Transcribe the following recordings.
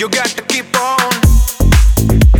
You got to keep on.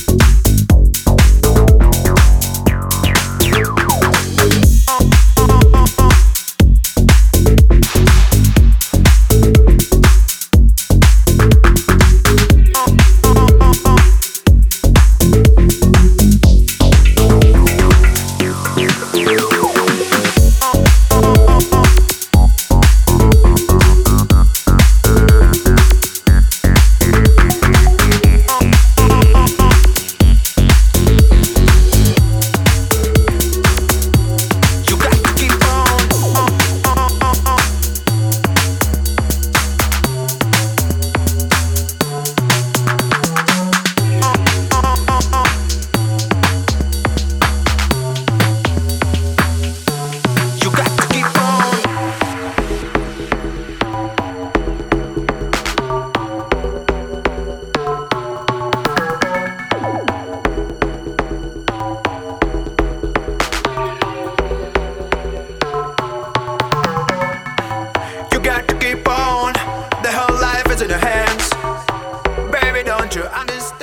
in your hands. Baby, don't you understand?